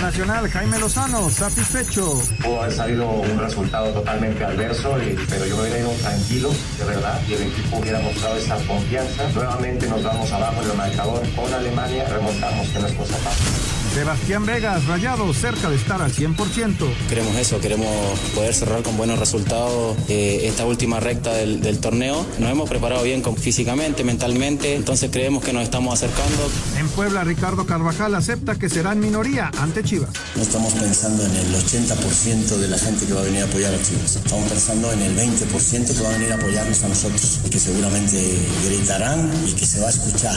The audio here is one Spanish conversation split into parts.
nacional Jaime Lozano, satisfecho. Pudo haber salido un resultado totalmente adverso, pero yo me hubiera ido tranquilo, de verdad, y el equipo hubiera mostrado esa confianza. Nuevamente nos vamos abajo en el marcador con Alemania, remontamos, que no es cosa fácil. Sebastián Vegas, rayado cerca de estar al 100%. Queremos eso, queremos poder cerrar con buenos resultados eh, esta última recta del, torneo. Nos hemos preparado bien con, físicamente, mentalmente, entonces creemos que nos estamos acercando. En Puebla, Ricardo Carvajal acepta que serán minoría ante Chivas. No estamos pensando en el 80% de la gente que va a venir a apoyar a Chivas. Estamos pensando en el 20% que va a venir a apoyarnos a nosotros y que seguramente gritarán y que se va a escuchar.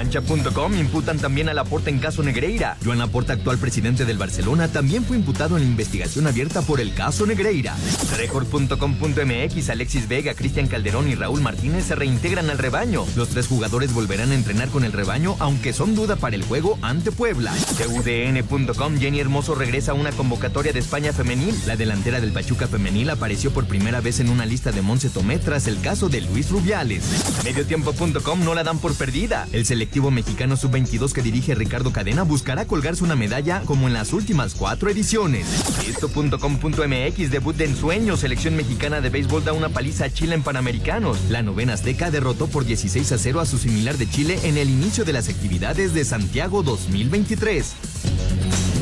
Cancha.com imputan también a Laporta en caso Negreira. Joan Laporta, actual presidente del Barcelona, también fue imputado en investigación abierta por el caso Negreira. Record.com.mx, Alexis Vega, Cristian Calderón y Raúl Martínez se reintegran al rebaño. Los tres jugadores volverán a entrenar con el rebaño, aunque son duda para el juego ante Puebla. TUDN.com, Jenny Hermoso regresa a una convocatoria de España femenil. La delantera del Pachuca femenil apareció por primera vez en una lista de Monse Tomé tras el caso de Luis Rubiales. Mediotiempo.com no la dan por perdida. El selectivo mexicano sub-22 que dirige Ricardo Cadena buscará colgarse una medalla como en las últimas cuatro ediciones. Esto.com.mx debut de ensueño. Selección mexicana de béisbol da una paliza a Chile en Panamericanos. La novena Azteca derrotó por 16 a 0 a su similar de Chile en el inicio de las actividades de Santiago 2023.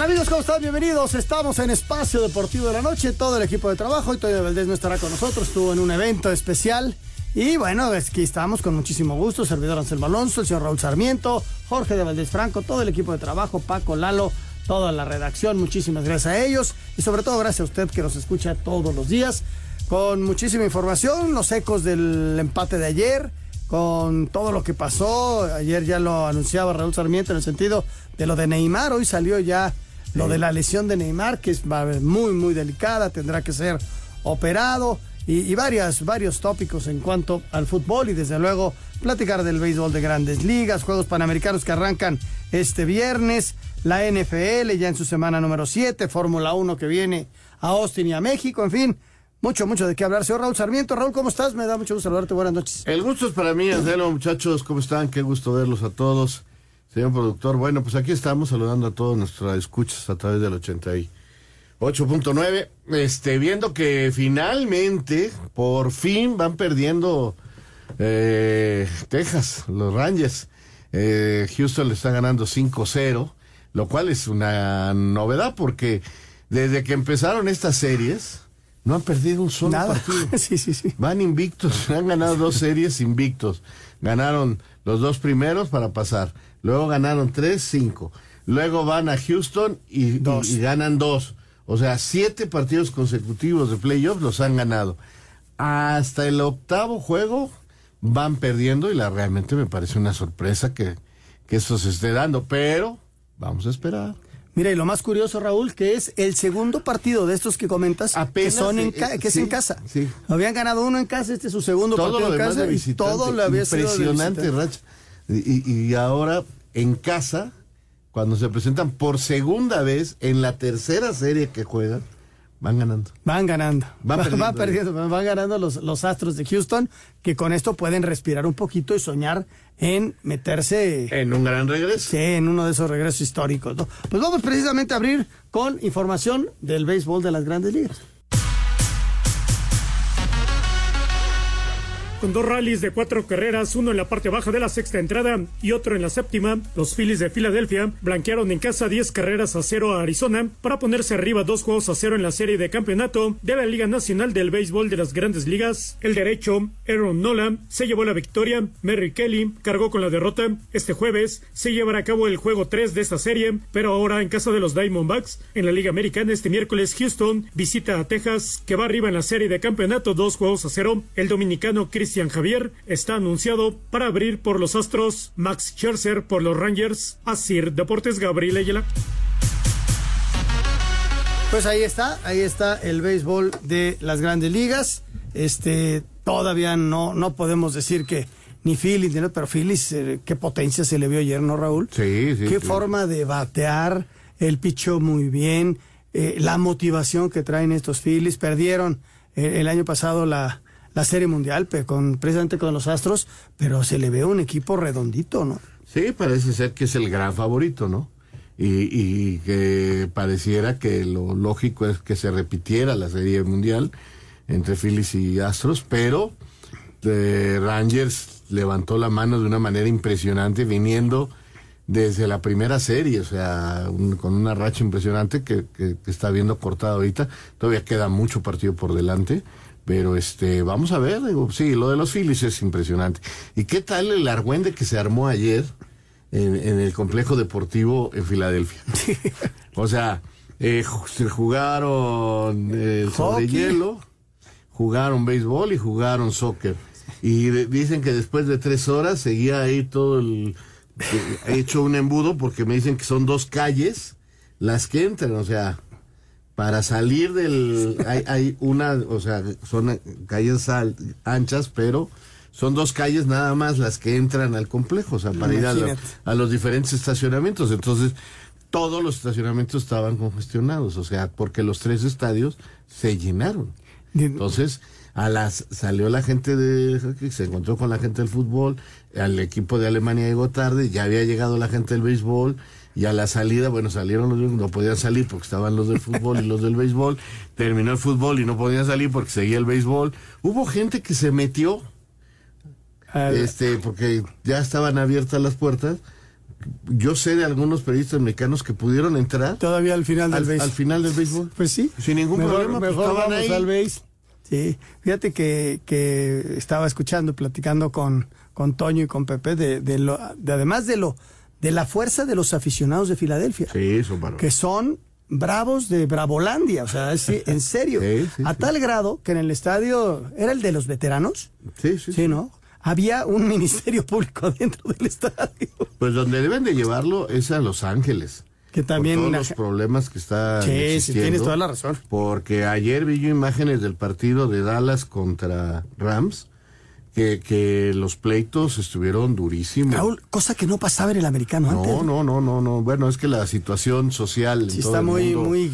Tal amigos? ¿Cómo están? Bienvenidos. Estamos en Espacio Deportivo de la Noche. Todo el equipo de trabajo. Y Toño Valdés no estará con nosotros. Estuvo en un evento especial. Y bueno, aquí estamos con muchísimo gusto. Servidor Anselmo Alonso, el señor Raúl Sarmiento, Jorge de Valdés Franco, todo el equipo de trabajo, Paco, Lalo, toda la redacción. Muchísimas gracias a ellos. Y sobre todo gracias a usted que nos escucha todos los días. Con muchísima información, los ecos del empate de ayer con todo lo que pasó. Ayer ya lo anunciaba Raúl Sarmiento en el sentido de lo de Neymar. Hoy salió ya lo de la lesión de Neymar, que es muy, muy delicada, tendrá que ser operado. Y, varias, varios tópicos en cuanto al fútbol y desde luego platicar del béisbol de grandes ligas, Juegos Panamericanos que arrancan este viernes, la NFL ya en su semana número 7, Fórmula 1 que viene a Austin y a México, en fin, mucho, mucho de qué hablar. Señor Raúl Sarmiento, Raúl, ¿cómo estás? Me da mucho gusto saludarte. Buenas noches. El gusto es para mí, Angelo, muchachos, ¿cómo están? Qué gusto verlos a todos. Señor productor, bueno, pues aquí estamos saludando a todos nuestros escuchas a través del 88.9. Este, viendo que finalmente, por fin van perdiendo eh, Texas, los Rangers. Eh, Houston le está ganando 5-0, lo cual es una novedad porque desde que empezaron estas series no han perdido un solo partido. sí, sí, sí. Van invictos, han ganado dos series invictos. Ganaron los dos primeros para pasar. Luego ganaron tres, cinco. Luego van a Houston y, ganan dos. O sea, siete partidos consecutivos de playoffs los han ganado. Hasta el octavo juego van perdiendo y la realmente me parece una sorpresa que, que eso se esté dando. Pero vamos a esperar. Mira, y lo más curioso, Raúl, que es el segundo partido de estos que comentas, que son en eh, que es en casa. Sí. Habían ganado uno en casa, este es su segundo partido en casa. y todo lo había Impresionante, sido Rach. Y, y, ahora en casa, cuando se presentan por segunda vez en la tercera serie que juegan, Van ganando. Van ganando. Van perdiendo. Van, ganando los, los, Astros de Houston, que con esto pueden respirar un poquito y soñar en meterse. En un gran regreso. Sí, en uno de esos regresos históricos. Pues vamos precisamente a abrir con información del béisbol de las grandes ligas. Con dos rallies de cuatro carreras, uno en la parte baja de la sexta entrada y otro en la séptima, los Phillies de Filadelfia blanquearon en casa 10 carreras a cero a Arizona para ponerse arriba dos juegos a cero en la serie de campeonato de la Liga Nacional del Béisbol de las Grandes Ligas. El derecho, Aaron Nola, se llevó la victoria. Merry Kelly cargó con la derrota. Este jueves se llevará a cabo el juego 3 de esta serie, pero ahora en casa de los Diamondbacks. En la Liga Americana este miércoles Houston visita a Texas, que va arriba en la serie de campeonato dos juegos a cero. El dominicano Cristian Javier está anunciado para abrir por los Astros, Max Scherzer por los Rangers, Asir Deportes Gabriel Ayala. Pues ahí está, ahí está el béisbol de las grandes ligas. Este, todavía no, no podemos decir que ni Phillies, ni- pero Phillies, eh, qué potencia se le vio ayer, ¿no, Raúl? Sí, sí. Qué sí. forma de batear, el pichó muy bien, eh, la motivación que traen estos Phillies. Perdieron eh, el año pasado la, la Serie Mundial con, precisamente con los Astros, pero se le ve un equipo redondito, ¿no? Sí, parece ser que es el gran favorito, ¿no? Y, y que pareciera que lo lógico es que se repitiera la serie mundial entre Phillies y Astros, pero eh, Rangers levantó la mano de una manera impresionante viniendo desde la primera serie, o sea, un- con una racha impresionante que, que- que está viendo cortada ahorita. Todavía queda mucho partido por delante, pero este, vamos a ver, digo, sí, lo de los Phillies es impresionante. ¿Y qué tal el argüende que se armó ayer en, en el complejo deportivo en Filadelfia? o sea, eh, se jugaron eh, sobre hielo, jugaron béisbol y jugaron soccer. Y de- dicen que después de tres horas seguía ahí todo el... He hecho un embudo porque me dicen que son dos calles las que entran, o sea, para salir del... Hay, hay una, o sea, son calles al- anchas, pero son dos calles nada más las que entran al complejo, o sea, para ir a, a los diferentes estacionamientos. Entonces, todos los estacionamientos estaban congestionados, o sea, porque los tres estadios se llenaron. Entonces, a las salió la gente de hockey, se encontró con la gente del fútbol, al equipo de Alemania llegó tarde, ya había llegado la gente del béisbol y a la salida, bueno, salieron los no podían salir porque estaban los del fútbol y los del béisbol, terminó el fútbol y no podían salir porque seguía el béisbol. Hubo gente que se metió este porque ya estaban abiertas las puertas. Yo sé de algunos periodistas mexicanos que pudieron entrar Todavía al final del al, béis. al final del béisbol. Pues sí. Sin ningún mejor, problema, pues, Mejor estaban vamos ahí. al béis. Sí. Fíjate que, que estaba escuchando, platicando con, con Toño y con Pepe de, de lo, de además de lo, de la fuerza de los aficionados de Filadelfia. Sí, son. Que son bravos de Bravolandia, o sea, es- en serio. a tal grado que en el estadio, ¿era el de los veteranos? Sí, sí. Sí, ¿no? Había un ministerio público dentro del estadio. Pues donde deben de llevarlo es a Los Ángeles. Que también Por todos los problemas que está Sí, sí, tienes toda la razón. Porque ayer vi yo imágenes del partido de Dallas contra Rams, que, que los pleitos estuvieron durísimos. Raúl, cosa que no pasaba en el americano antes. no, no, no, no, no. Bueno, es que la situación social en Sí, todo está el muy, mundo- muy...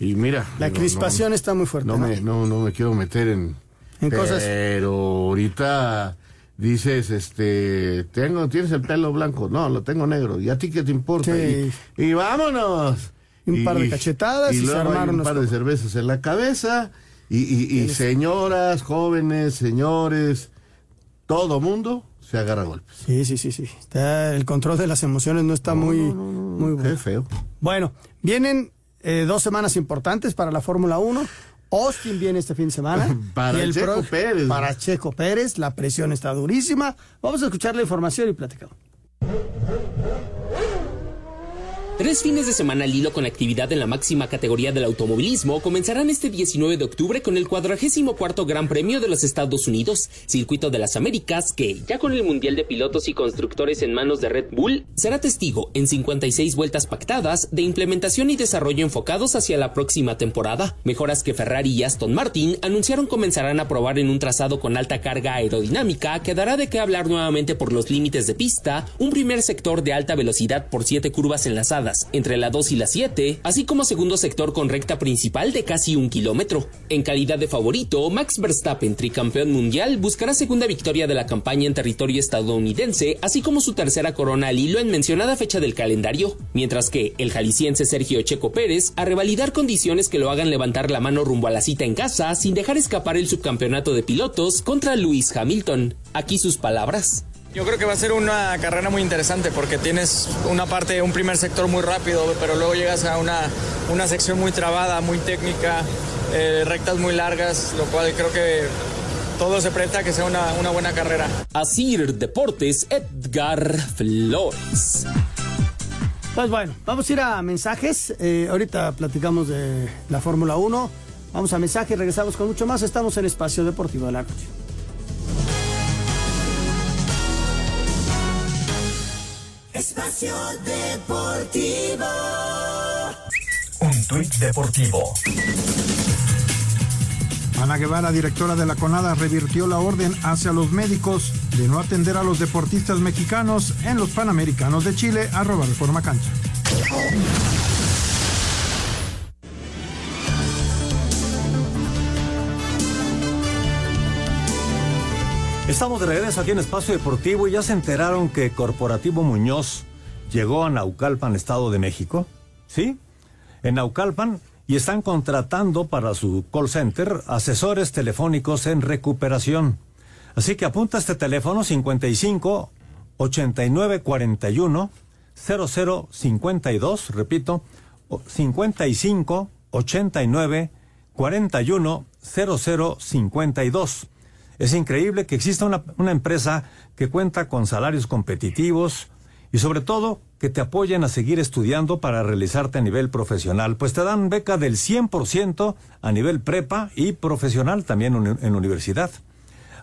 Y mira... La digo, crispación no- está muy fuerte. No ¿no? me, no, no me quiero meter en, En cosas- Pero ahorita dices, este, tengo, tienes el pelo blanco, no, lo tengo negro, ¿y a ti qué te importa? Sí. Y, y vámonos. Un par de cachetadas y se luego hay armaron un par de cervezas en la cabeza y, y- y señoras, jóvenes, señores, todo mundo se agarra golpes. Sí, sí, sí, sí. Está, el control de las emociones no está muy, muy bueno. Qué feo. Bueno, vienen eh, dos semanas importantes para la Fórmula 1. Austin viene este fin de semana. Para Y el Checo pro- Pérez. Para Checo Pérez, la presión está durísima. Vamos a escuchar la información y platicamos. Tres fines de semana al hilo con actividad en la máxima categoría del automovilismo comenzarán este 19 de octubre con el 44 Gran Premio de los Estados Unidos, Circuito de las Américas, que, ya con el Mundial de Pilotos y Constructores en manos de Red Bull, será testigo en 56 vueltas pactadas de implementación y desarrollo enfocados hacia la próxima temporada. Mejoras que Ferrari y Aston Martin anunciaron comenzarán a probar en un trazado con alta carga aerodinámica que dará de qué hablar nuevamente por los límites de pista, un primer sector de alta velocidad por siete curvas enlazadas entre la 2 y la 7, así como segundo sector con recta principal de casi un kilómetro. En calidad de favorito, Max Verstappen, tricampeón mundial, buscará segunda victoria de la campaña en territorio estadounidense, así como su tercera corona al hilo en mencionada fecha del calendario, mientras que el jalisciense Sergio Checo Pérez a revalidar condiciones que lo hagan levantar la mano rumbo a la cita en casa sin dejar escapar el subcampeonato de pilotos contra Lewis Hamilton. Aquí sus palabras. Yo creo que va a ser una carrera muy interesante porque tienes una parte, un primer sector muy rápido, pero luego llegas a una, una sección muy trabada, muy técnica, eh, rectas muy largas, lo cual creo que todo se presta a que sea una, una buena carrera. Asir Deportes, Edgar Flores. Pues bueno, vamos a ir a mensajes. Eh, ahorita platicamos de la Fórmula 1. Vamos a mensajes, regresamos con mucho más. Estamos en Espacio Deportivo de la Noche. Espacio Deportivo. Un tuit deportivo. Ana Guevara, directora de la CONADA, revirtió la orden hacia los médicos de no atender a los deportistas mexicanos en los Panamericanos de Chile, arroba Reforma Cancha. Estamos de regreso aquí en Espacio Deportivo y ya se enteraron que Corporativo Muñoz llegó a Naucalpan, Estado de México. ¿Sí? En Naucalpan y están contratando para su call center asesores telefónicos en recuperación. Así que apunta este teléfono 55 89 41 00 52, repito, 55 89 41 00 52. Es increíble que exista una, empresa que cuenta con salarios competitivos y sobre todo que te apoyen a seguir estudiando para realizarte a nivel profesional, pues te dan beca del 100% a nivel prepa y profesional también en universidad.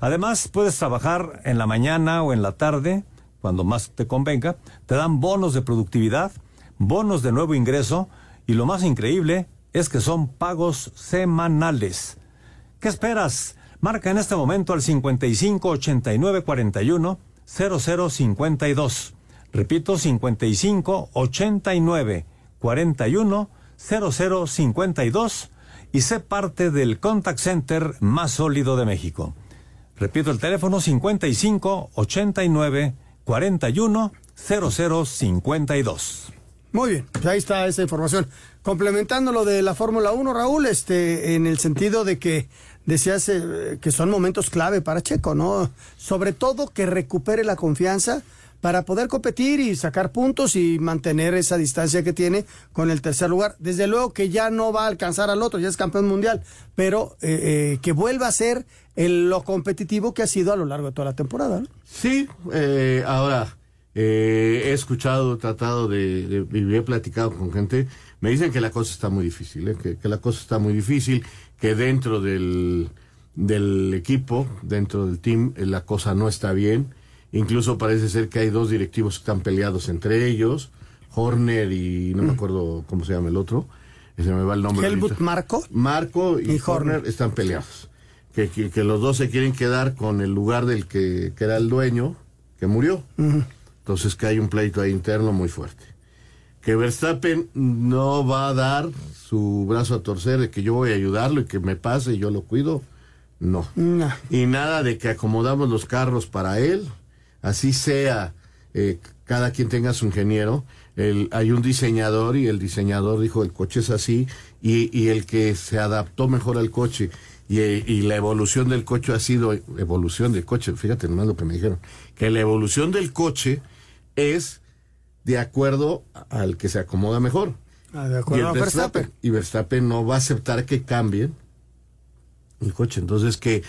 Además, puedes trabajar en la mañana o en la tarde, cuando más te convenga, te dan bonos de productividad, bonos de nuevo ingreso y lo más increíble es que son pagos semanales. ¿Qué esperas? Marca en este momento al 55 89 41 0052. Repito, 55 89 41 0052 y sé parte del contact center más sólido de México. Repito el teléfono 55 89 41 0052. Muy bien, pues ahí está esa información. Complementando lo de la Fórmula 1, Raúl, este, en el sentido de que decías eh, que son momentos clave para Checo, ¿no? Sobre todo que recupere la confianza para poder competir y sacar puntos y mantener esa distancia que tiene con el tercer lugar. Desde luego que ya no va a alcanzar al otro, ya es campeón mundial, pero eh, eh, que vuelva a ser el, lo competitivo que ha sido a lo largo de toda la temporada. ¿no? Sí, eh, ahora he escuchado, tratado de, de, he platicado con gente, me dicen que la cosa está muy difícil, que, que la cosa está muy difícil, que dentro del, del equipo, dentro del team, la cosa no está bien Incluso parece ser que hay dos directivos que están peleados entre ellos, Horner y no me mm. acuerdo cómo se llama el otro, se me va el nombre. Helmut Marco. Marco y, Horner están peleados. Que, que, los dos se quieren quedar con el lugar del que, que era el dueño, que murió. Entonces que hay un pleito ahí interno muy fuerte. Que Verstappen no va a dar su brazo a torcer de que yo voy a ayudarlo y que me pase y yo lo cuido. No. no. Y nada de que acomodamos los carros para él así sea, eh, cada quien tenga su ingeniero. El, hay un diseñador y el diseñador dijo el coche es así y, y el que se adaptó mejor al coche y, y, la evolución del coche ha sido evolución del coche. Fíjate nomás lo que me dijeron, que la evolución del coche es de acuerdo al que se acomoda mejor. Ah, de acuerdo y Verstappen, Y Verstappen no va a aceptar que cambien el coche. Entonces que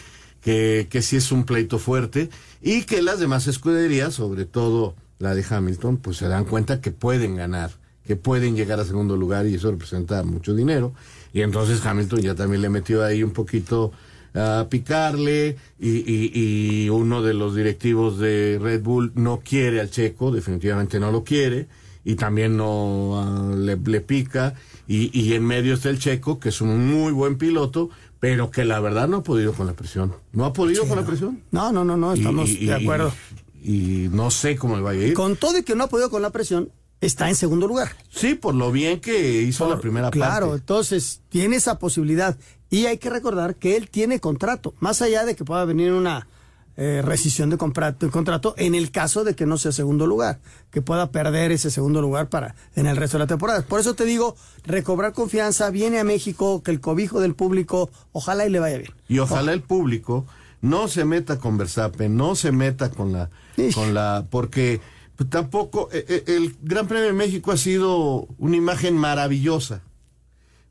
que, que sí es un pleito fuerte y que las demás escuderías, sobre todo la de Hamilton, pues se dan cuenta que pueden ganar, que pueden llegar a segundo lugar y eso representa mucho dinero. Y entonces Hamilton ya también le metió ahí un poquito a picarle y, y, y, uno de los directivos de Red Bull no quiere al checo, definitivamente no lo quiere y también no uh, le, le, pica y, y en medio está el checo que es un muy buen piloto pero que la verdad no ha podido con la presión. ¿No ha podido con la presión? No, no, no, no, estamos de acuerdo. Y, no sé cómo le vaya a ir. Con todo y que no ha podido con la presión, está en segundo lugar. Sí, por lo bien que hizo la primera claro, parte. Claro, entonces tiene esa posibilidad. Y hay que recordar que él tiene contrato, más allá de que pueda venir una eh, rescisión de contrato, contrato en el caso de que no sea segundo lugar, que pueda perder ese segundo lugar para en el resto de la temporada. Por eso te digo, recobrar confianza, viene a México, que el cobijo del público, ojalá y le vaya bien. Y ojalá el público no se meta con Verstappen, no se meta con la, con la, porque pues, tampoco eh, eh, el Gran Premio de México ha sido una imagen maravillosa.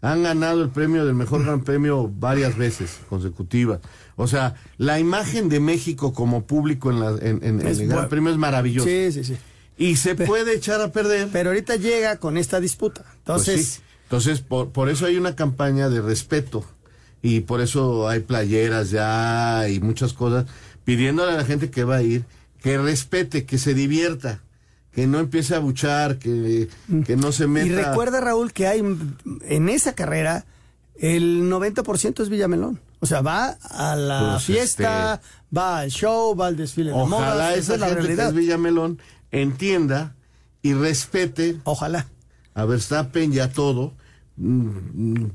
Han ganado el premio del mejor Gran Premio varias veces consecutivas. O sea, la imagen de México como público en, la, en, en el Gran Premio es maravillosa. Sí, sí, sí. Y se puede echar a perder. Pero ahorita llega con esta disputa. Entonces, pues sí. entonces por, por eso hay una campaña de respeto y por eso hay playeras ya y muchas cosas pidiéndole a la gente que va a ir que respete, que se divierta, que no empiece a buchar, que, que no se meta. Y recuerda, Raúl, que hay en esa carrera el 90% es Villamelón. O sea, va a la Pues, fiesta, va al show, va al desfile de Ojalá modas. esa es la gente que es Villamelón entienda y respete Ojalá. a Verstappen y a todo,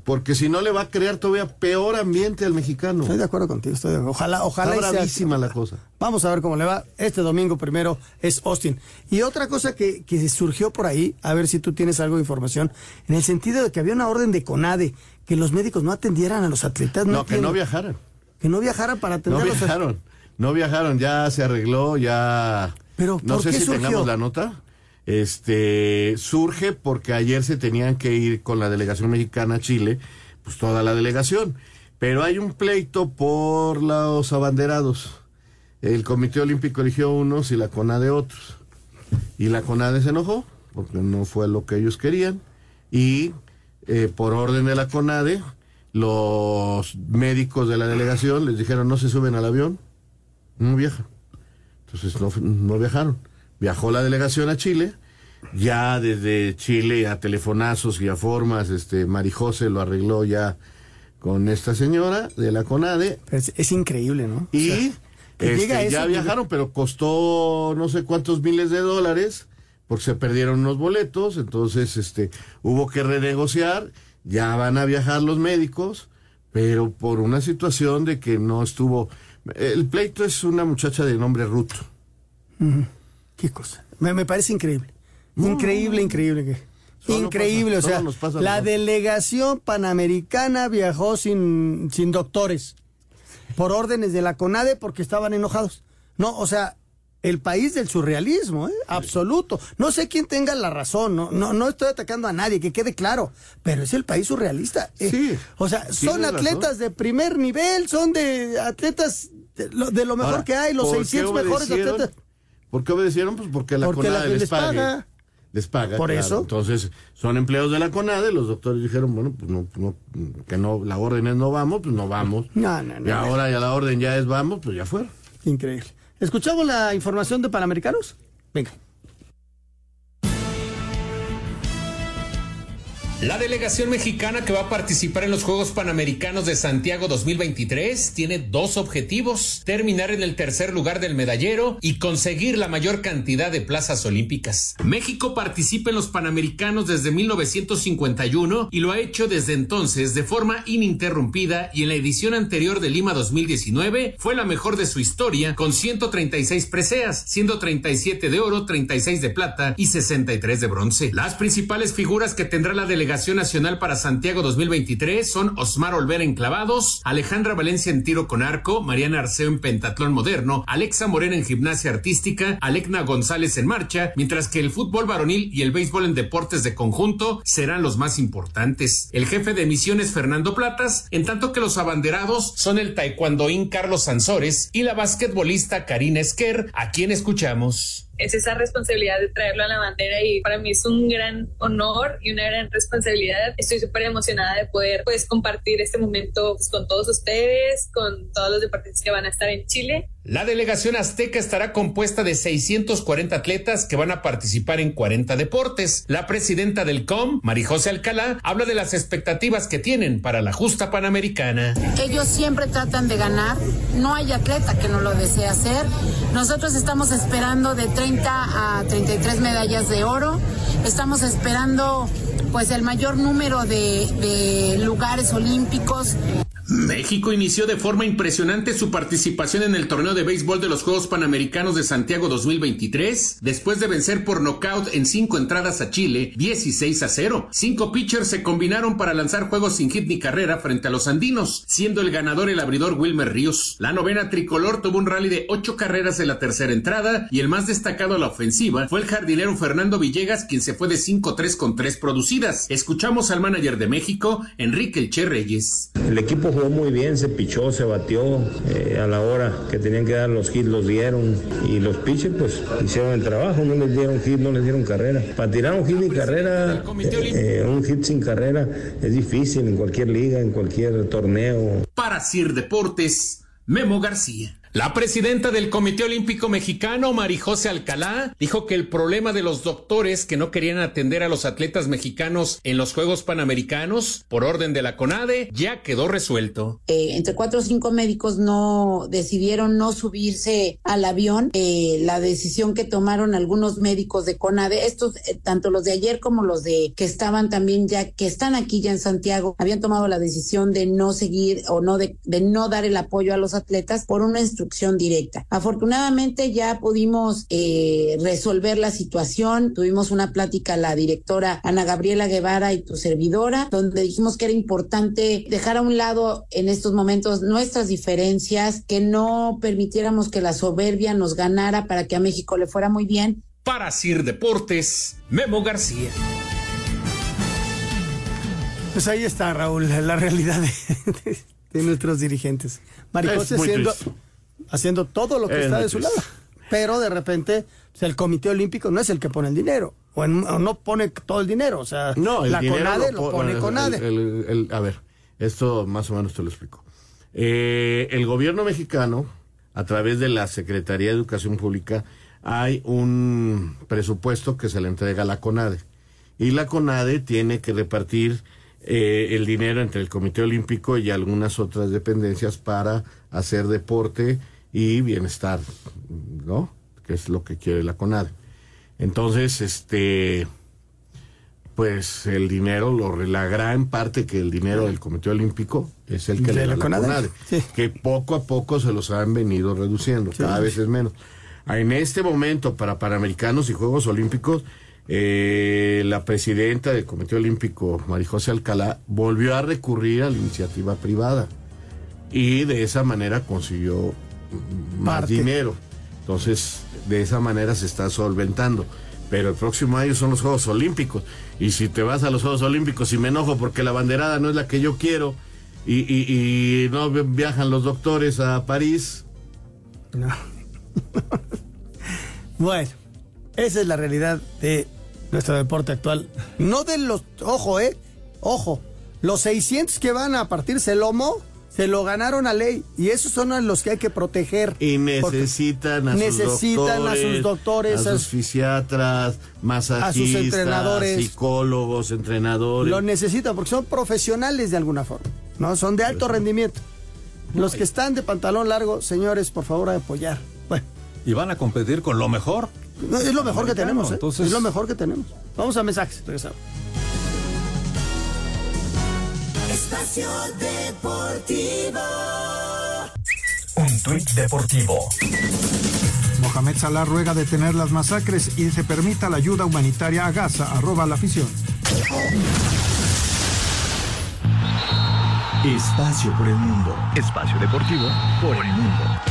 porque si no le va a crear todavía peor ambiente al mexicano. Estoy de acuerdo contigo. Estoy de acuerdo. Ojalá, ojalá. Está y sea- bravísima la cosa. Vamos a ver cómo le va. Este domingo primero es Austin. Y otra cosa que, que surgió por ahí, a ver si tú tienes algo de información, en el sentido de que había una orden de CONADE, que los médicos no atendieran a los atletas. No, que entiendo. no viajaran. Que no viajaran para No atender a los viajaron, no viajaron, ya se arregló, ya... Pero, no ¿por sé qué si surgió? tengamos la nota. Este, surge porque ayer se tenían que ir con la delegación mexicana a Chile, pues toda la delegación. Pero hay un pleito por los abanderados. El Comité Olímpico eligió unos y la CONADE otros. Y la CONADE se enojó porque no fue lo que ellos querían. Y eh, por orden de la CONADE, los médicos de la delegación les dijeron no se suben al avión, no viajan. Entonces no, no viajaron. Viajó la delegación a Chile, ya desde Chile a telefonazos y a formas, este Marijose lo arregló ya con esta señora de la CONADE. Es, es increíble, ¿no? Y O sea, que este, llega ya viajaron, pero costó no sé cuántos miles de dólares porque se perdieron unos boletos, entonces este hubo que renegociar, ya van a viajar los médicos, pero por una situación de que no estuvo el pleito es una muchacha de nombre Ruth. Qué cosa. Me, me parece increíble. increíble, increíble. que- Solo increíble. pasa- o sea, la delegación panamericana viajó sin, sin doctores. Por órdenes de la CONADE porque estaban enojados. No, o sea, el país del surrealismo, ¿eh? absoluto. No sé quién tenga la razón, no, no, no estoy atacando a nadie, que quede claro, pero es el país surrealista. eh. Sí, O sea, son atletas razón. de primer nivel, son de atletas de lo, de lo mejor Ahora, que hay, los ¿por qué 600 mejores atletas. ¿Por qué obedecieron? Pues porque la Porque la CONADE que les, pague. paga. Les paga. Por claro. eso. Entonces, son empleados de la CONADE, los doctores dijeron, bueno, pues no, no, que no, la orden es no vamos, pues no vamos. No, no, no. y ahora ya la orden ya es vamos, pues ya fuera. Increíble. ¿Escuchamos la información de Panamericanos? Venga. La delegación mexicana que va a participar en los Juegos Panamericanos de Santiago 2023 tiene dos objetivos, terminar en el tercer lugar del medallero y conseguir la mayor cantidad de plazas olímpicas. México participa en los Panamericanos desde 1951 y lo ha hecho desde entonces de forma ininterrumpida y en la edición anterior de Lima 2019 fue la mejor de su historia con 136 preseas, siendo 37 de oro, 36 de plata y 63 de bronce. Las principales figuras que tendrá la delegación nacional para Santiago 2023 son Osmar Olvera en clavados, Alejandra Valencia en tiro con arco, Mariana Arceo en pentatlón moderno, Alexa Morena en gimnasia artística, Alecna González en marcha, mientras que el fútbol varonil y el béisbol en deportes de conjunto serán los más importantes. El jefe de misiones Fernando Platas, en tanto que los abanderados son el taekwondoín Carlos Sansores y la basquetbolista Karina Esquer, a quien escuchamos. Es esa responsabilidad de traerlo a la bandera y para mí es un gran honor y una gran responsabilidad. Estoy súper emocionada de poder pues compartir este momento pues, con todos ustedes, con todos los deportistas que van a estar en Chile La delegación azteca estará compuesta de 640 atletas que van a participar en 40 deportes. La presidenta del COM, Marijose Alcalá, habla de las expectativas que tienen para la justa panamericana. Ellos siempre tratan de ganar, no hay atleta que no lo desee hacer. Nosotros estamos esperando de 30 a 33 medallas de oro, estamos esperando pues el mayor número de, de lugares olímpicos. México inició de forma impresionante su participación en el torneo de béisbol de los Juegos Panamericanos de Santiago 2023, después de vencer por nocaut en cinco entradas a Chile, 16 a 0. Cinco pitchers se combinaron para lanzar juegos sin hit ni carrera frente a los andinos, siendo el ganador el abridor Wilmer Ríos. La novena tricolor tuvo un rally de ocho carreras en la tercera entrada y el más destacado a la ofensiva fue el jardinero Fernando Villegas, quien se fue de 5-3 con tres producidas. Escuchamos al manager de México, Enrique Elche Reyes. El equipo muy bien, se pichó, se batió eh, a la hora que tenían que dar los hits, los dieron y los pitchers pues hicieron el trabajo, no les dieron hit, no les dieron carrera. Para tirar un hit y carrera, eh, un hit sin carrera es difícil en cualquier liga, en cualquier torneo. Para Sir Deportes, Memo García. La presidenta del Comité Olímpico Mexicano, Marijose Alcalá, dijo que el problema de los doctores que no querían atender a los atletas mexicanos en los Juegos Panamericanos, por orden de la CONADE, ya quedó resuelto. Eh, entre cuatro o cinco médicos no decidieron no subirse al avión. Eh, la decisión que tomaron algunos médicos de CONADE, estos, eh, tanto los de ayer como los de que estaban también ya, que están aquí ya en Santiago, habían tomado la decisión de no seguir o no de, de no dar el apoyo a los atletas por una instrucción directa. Afortunadamente ya pudimos eh, resolver la situación. Tuvimos una plática la directora Ana Gabriela Guevara y tu servidora, donde dijimos que era importante dejar a un lado en estos momentos nuestras diferencias, que no permitiéramos que la soberbia nos ganara para que a México le fuera muy bien. Para Sir Deportes, Memo García. Pues ahí está, Raúl, la realidad de, de nuestros dirigentes. Maricose siendo haciendo todo lo que Es está de su lado. Pero de repente, sea, el Comité Olímpico no es el que pone el dinero. O, en- o no pone todo el dinero. O sea, No, el la CONADE lo, po- pone CONADE. el- el- a ver, esto más o menos te lo explico. Eh, el gobierno mexicano, a través de la Secretaría de Educación Pública, hay un presupuesto que se le entrega a la CONADE. Y la CONADE tiene que repartir eh, el dinero entre el Comité Olímpico y algunas otras dependencias para hacer deporte y bienestar, ¿no? Que es lo que quiere la CONADE. Entonces, este, pues el dinero, lo, la gran parte que el dinero del Comité Olímpico es el que De le da la la CONADE, CONADE, que poco a poco se los han venido reduciendo, cada vez es menos. En este momento, para Panamericanos y Juegos Olímpicos, eh, la presidenta del Comité Olímpico, Marijose Alcalá, volvió a recurrir a la iniciativa privada y de esa manera consiguió más Parte. dinero. Entonces, de esa manera se está solventando. Pero el próximo año son los Juegos Olímpicos. Y si te vas a los Juegos Olímpicos y me enojo porque la banderada no es la que yo quiero y, y- y no vi- viajan los doctores a París. No. bueno, esa es la realidad de nuestro deporte actual. No de los. Ojo, ¿eh? Ojo. Los 600 que van a partirse el lomo se lo ganaron a ley. Y esos son a los que hay que proteger. Y necesitan a necesitan sus a sus doctores, a a sus fisiatras, masajistas, entrenadores. psicólogos, entrenadores. Lo necesitan porque son profesionales de alguna forma. ¿no? Son de alto rendimiento. Los que están de pantalón largo, señores, por favor, a apoyar. Bueno, Y van a competir con lo mejor. no, es lo mejor que tenemos, ¿eh? entonces- Es lo mejor que tenemos. Vamos a mensajes, regresamos. Espacio Deportivo. Un tuit deportivo. Mohamed Salah ruega detener las masacres y se permita la ayuda humanitaria a Gaza, arroba la afición. Espacio por el mundo. Espacio deportivo por el mundo.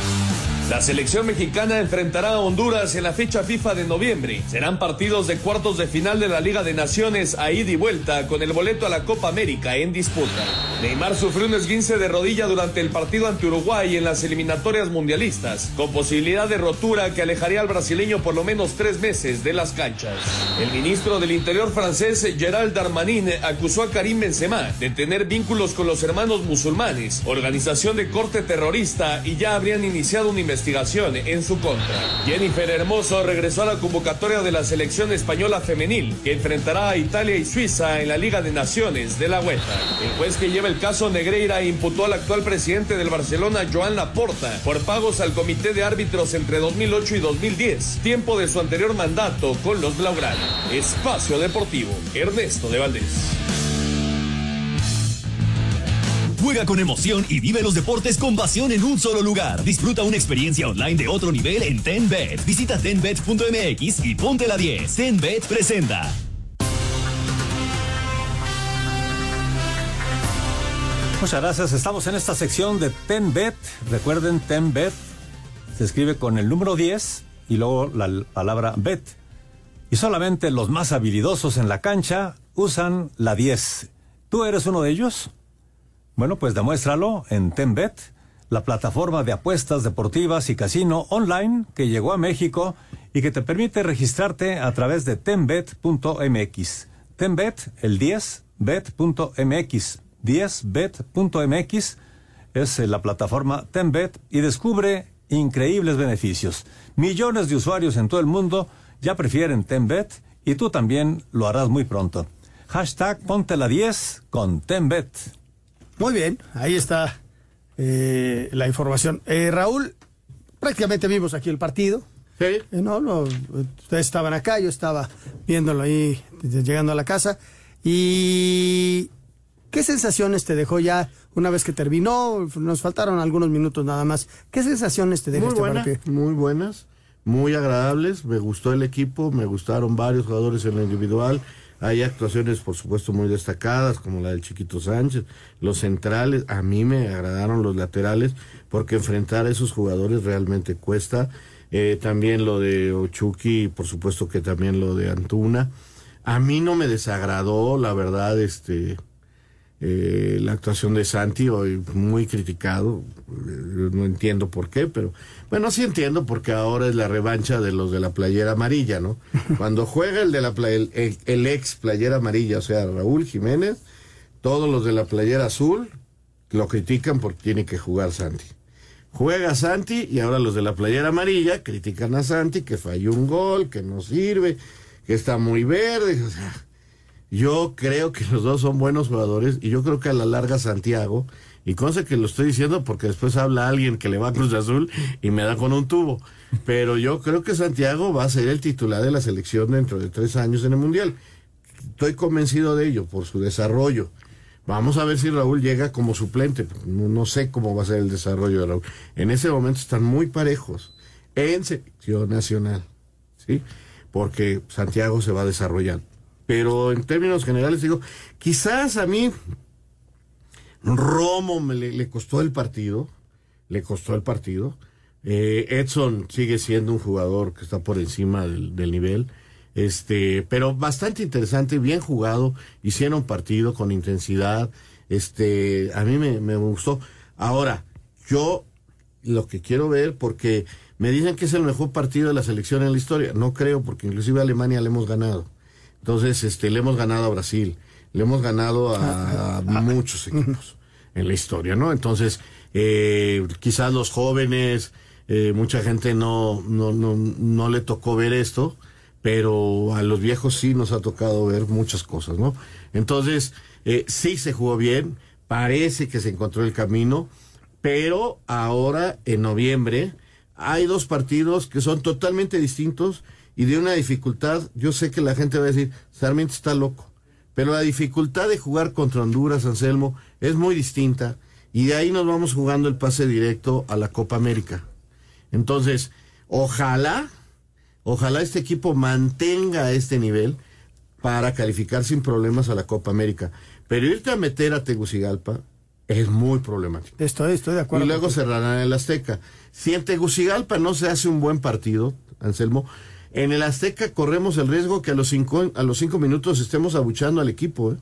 La selección mexicana enfrentará a Honduras en la fecha FIFA de noviembre. Serán partidos de cuartos de final de la Liga de Naciones a ida y vuelta con el boleto a la Copa América en disputa. Neymar sufrió un esguince de rodilla durante el partido ante Uruguay en las eliminatorias mundialistas, con posibilidad de rotura que alejaría al brasileño por lo menos tres meses de las canchas. El ministro del Interior francés Gerald Darmanin acusó a Karim Benzema de tener vínculos con los hermanos musulmanes, organización de corte terrorista, y ya habrían iniciado una investigación investigación en su contra. Jennifer Hermoso regresó a la convocatoria de la selección española femenil, que enfrentará a Italia y Suiza en la Liga de Naciones de la UEFA. El juez que lleva el caso Negreira imputó al actual presidente del Barcelona, Joan Laporta, por pagos al comité de árbitros entre 2008 y 2010, tiempo de su anterior mandato con los Blaugrana. Espacio Deportivo, Ernesto de Valdés. Juega con emoción y vive los deportes con pasión en un solo lugar. Disfruta una experiencia online de otro nivel en TenBet. Visita tenbet.mx y ponte la 10. TenBet presenta. Muchas gracias. Estamos en esta sección de TenBet. Recuerden, TenBet se escribe con el número 10 y luego la palabra bet. Y solamente los más habilidosos en la cancha usan la 10. ¿Tú eres uno de ellos? Bueno, pues demuéstralo en TenBet, la plataforma de apuestas deportivas y casino online que llegó a México y que te permite registrarte a través de tenbet.mx. Tenbet, el 10, bet.mx. 10bet.mx es eh, la plataforma Tenbet y descubre increíbles beneficios. Millones de usuarios en todo el mundo ya prefieren Tenbet y tú también lo harás muy pronto. Hashtag ponte la 10 con Tenbet. Muy bien, ahí está eh, la información. Eh, Raúl, prácticamente vimos aquí el partido. Sí. Eh, no, no, ustedes estaban acá, yo estaba viéndolo ahí, llegando a la casa. ¿Y qué sensaciones te dejó ya una vez que terminó? Nos faltaron algunos minutos nada más. ¿Qué sensaciones te dejó Muy este partido? muy buenas, muy agradables. Me gustó el equipo, me gustaron varios jugadores en lo individual. Hay actuaciones, por supuesto, muy destacadas, como la del Chiquito Sánchez. Los centrales, a mí me agradaron los laterales, porque enfrentar a esos jugadores realmente cuesta. Eh, también lo de Ochuki, por supuesto que también lo de Antuna. A mí no me desagradó, la verdad, este eh, la actuación de Santi, hoy muy criticado. Eh, no entiendo por qué, pero bueno, sí entiendo porque ahora es la revancha de los de la playera amarilla, ¿no? Cuando juega el de la play- el, el- el ex playera amarilla, o sea, Raúl Jiménez, todos los de la playera azul lo critican porque tiene que jugar Santi. Juega Santi y ahora los de la playera amarilla critican a Santi que falló un gol, que no sirve, que está muy verde. O sea, yo creo que los dos son buenos jugadores y yo creo que a la larga Santiago, y cosa que lo estoy diciendo porque después habla alguien que le va a Cruz Azul y me da con un tubo, pero yo creo que Santiago va a ser el titular de la selección dentro de tres años en el Mundial. Estoy convencido de ello por su desarrollo. Vamos a ver si Raúl llega como suplente. No, no sé cómo va a ser el desarrollo de Raúl. En ese momento están muy parejos en selección nacional, ¿sí? Porque Santiago se va desarrollando. Pero en términos generales digo, quizás a mí Romo me le, costó el partido, le costó el partido. Eh, Edson sigue siendo un jugador que está por encima del, del nivel, este, pero bastante interesante, bien jugado, hicieron partido con intensidad, este, a mí me, me gustó. Ahora, yo lo que quiero ver, porque me dicen que es el mejor partido de la selección en la historia, no creo, porque inclusive a Alemania le hemos ganado. Entonces, este, le hemos ganado a Brasil, le hemos ganado a, a muchos equipos en la historia, ¿no? Entonces, eh, quizás los jóvenes, eh, mucha gente no, no, no, no le tocó ver esto, pero a los viejos sí nos ha tocado ver muchas cosas, ¿no? Entonces, eh, sí se jugó bien, parece que se encontró el camino, pero ahora, en noviembre, hay dos partidos que son totalmente distintos y de una dificultad, yo sé que la gente va a decir, Sarmiento está loco, pero la dificultad de jugar contra Honduras, Anselmo, es muy distinta y de ahí nos vamos jugando el pase directo a la Copa América. Entonces, ojalá, ojalá este equipo mantenga este nivel para calificar sin problemas a la Copa América. Pero irte a meter a Tegucigalpa es muy problemático. Estoy, estoy de acuerdo. Y luego cerrarán el Azteca. Si en Tegucigalpa no se hace un buen partido, Anselmo, en el Azteca corremos el riesgo que a los cinco, a los cinco minutos estemos abuchando al equipo, ¿eh?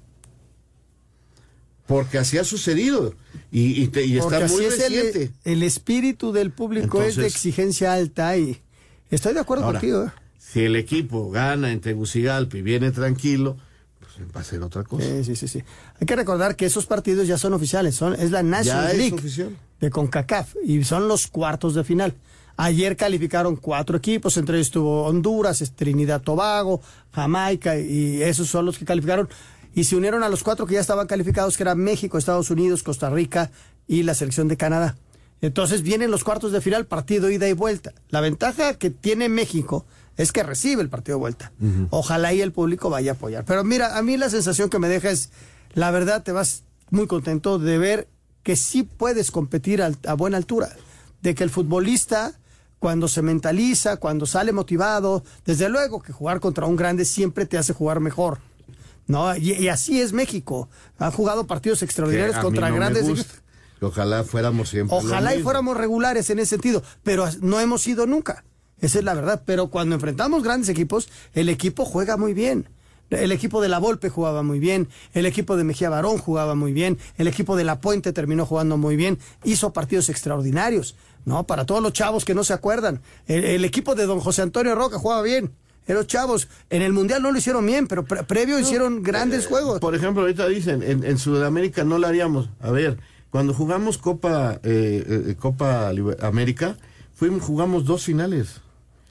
Porque así ha sucedido. Y, y te- y está muy es el, reciente. el espíritu del público es de exigencia alta y estoy de acuerdo Ahora, contigo. ¿eh? Si el equipo gana en Tegucigalpa y viene tranquilo, pues va a ser otra cosa. Sí, sí, sí, sí. Hay que recordar que esos partidos ya son oficiales, son, es la National Ya League de CONCACAF y son los cuartos de final. Ayer calificaron cuatro equipos, entre ellos estuvo Honduras, Trinidad Tobago, Jamaica y esos son los que calificaron. Y se unieron a los cuatro que ya estaban calificados, que eran México, Estados Unidos, Costa Rica y la selección de Canadá. Entonces vienen los cuartos de final, partido ida y vuelta. La ventaja que tiene México es que recibe el partido de vuelta. Ojalá y el público vaya a apoyar. Pero mira, a mí la sensación que me deja es, la verdad, te vas muy contento de ver que sí puedes competir a, a buena altura. De que el futbolista cuando se mentaliza, cuando sale motivado, desde luego que jugar contra un grande siempre te hace jugar mejor. ¿no? Y, y así es México. Han jugado partidos extraordinarios contra no grandes. Ojalá fuéramos siempre. Ojalá y fuéramos regulares en ese sentido, pero no hemos sido nunca. Esa es la verdad. Pero cuando enfrentamos grandes equipos, el equipo juega muy bien. El equipo de la Volpe jugaba muy bien, el equipo de Mejía Barón jugaba muy bien, el equipo de La Puente terminó jugando muy bien, hizo partidos extraordinarios, ¿no? Para todos los chavos que no se acuerdan. El, el equipo de don José Antonio Roca jugaba bien. Los chavos en el Mundial no lo hicieron bien, pero pre- previo hicieron grandes juegos. Por ejemplo, ahorita dicen, en, en Sudamérica no lo haríamos. A ver, cuando jugamos Copa eh, eh, Copa Liber- América, fuimos, jugamos dos finales.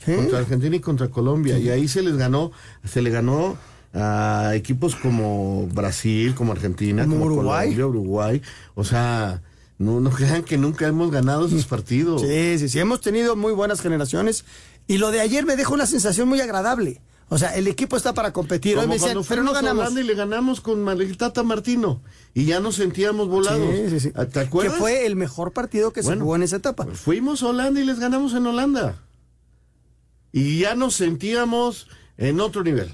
Contra Argentina y contra Colombia. Y ahí se les ganó, se le ganó a equipos como Brasil, como Argentina, Como como, Uruguay. Colombia, Uruguay. O sea, no, no crean que nunca hemos ganado esos partidos. Sí, sí, sí, hemos tenido muy buenas generaciones. Y lo de ayer me dejó una sensación muy agradable. O sea, el equipo está para competir. Hoy me decían, pero no ganamos. Holanda y le ganamos con el Tata Martino. Y ya nos sentíamos volados. Sí, sí, sí. ¿Te acuerdas? Que fue el mejor partido que se jugó en esa etapa. Fuimos a Holanda y les ganamos en Holanda. Y ya nos sentíamos en otro nivel.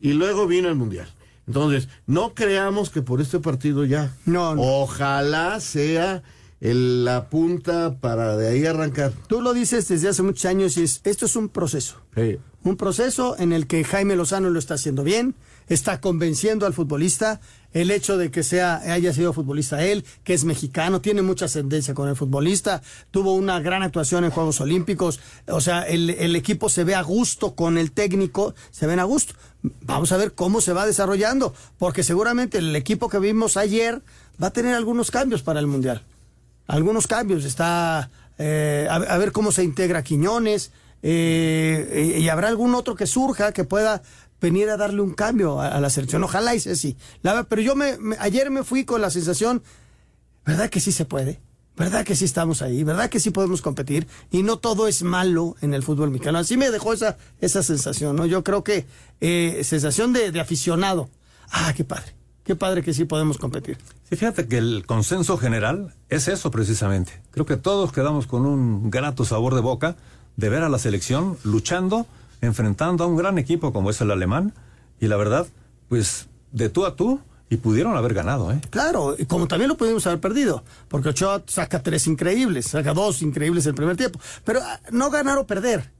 Y luego vino el Mundial. Entonces, no creamos que por este partido ya. No, Ojalá sea el- la punta para de ahí arrancar. Tú lo dices desde hace muchos años y es, esto es un proceso. Un proceso en el que Jaime Lozano lo está haciendo bien, está convenciendo al futbolista, el hecho de que sea, haya sido futbolista él, que es mexicano, tiene mucha ascendencia con el futbolista, tuvo una gran actuación en Juegos Olímpicos, o sea, el, equipo se ve a gusto con el técnico, se ven a gusto. Vamos a ver cómo se va desarrollando, porque seguramente el equipo que vimos ayer va a tener algunos cambios para el Mundial algunos cambios. Está eh, a, ver cómo se integra Quiñones eh, y habrá algún otro que surja que pueda venir a darle un cambio a, la selección. Ojalá y sea así. Pero yo me, me- ayer me fui con la sensación, ¿verdad que sí se puede? ¿Verdad que sí estamos ahí? ¿Verdad que sí podemos competir? Y no todo es malo en el fútbol mexicano. Así me dejó esa, esa sensación, ¿no? Yo creo que eh, sensación de, de aficionado. Ah, qué padre. Qué padre que sí podemos competir. Sí, fíjate que el consenso general es eso precisamente. Creo que todos quedamos con un grato sabor de boca de ver a la selección luchando, enfrentando a un gran equipo como es el alemán. Y la verdad, pues de tú a tú, y pudieron haber ganado, ¿eh? Claro, y como también lo pudimos haber perdido, porque Ochoa saca tres increíbles, saca dos increíbles el primer tiempo, pero ah, no ganar o perder.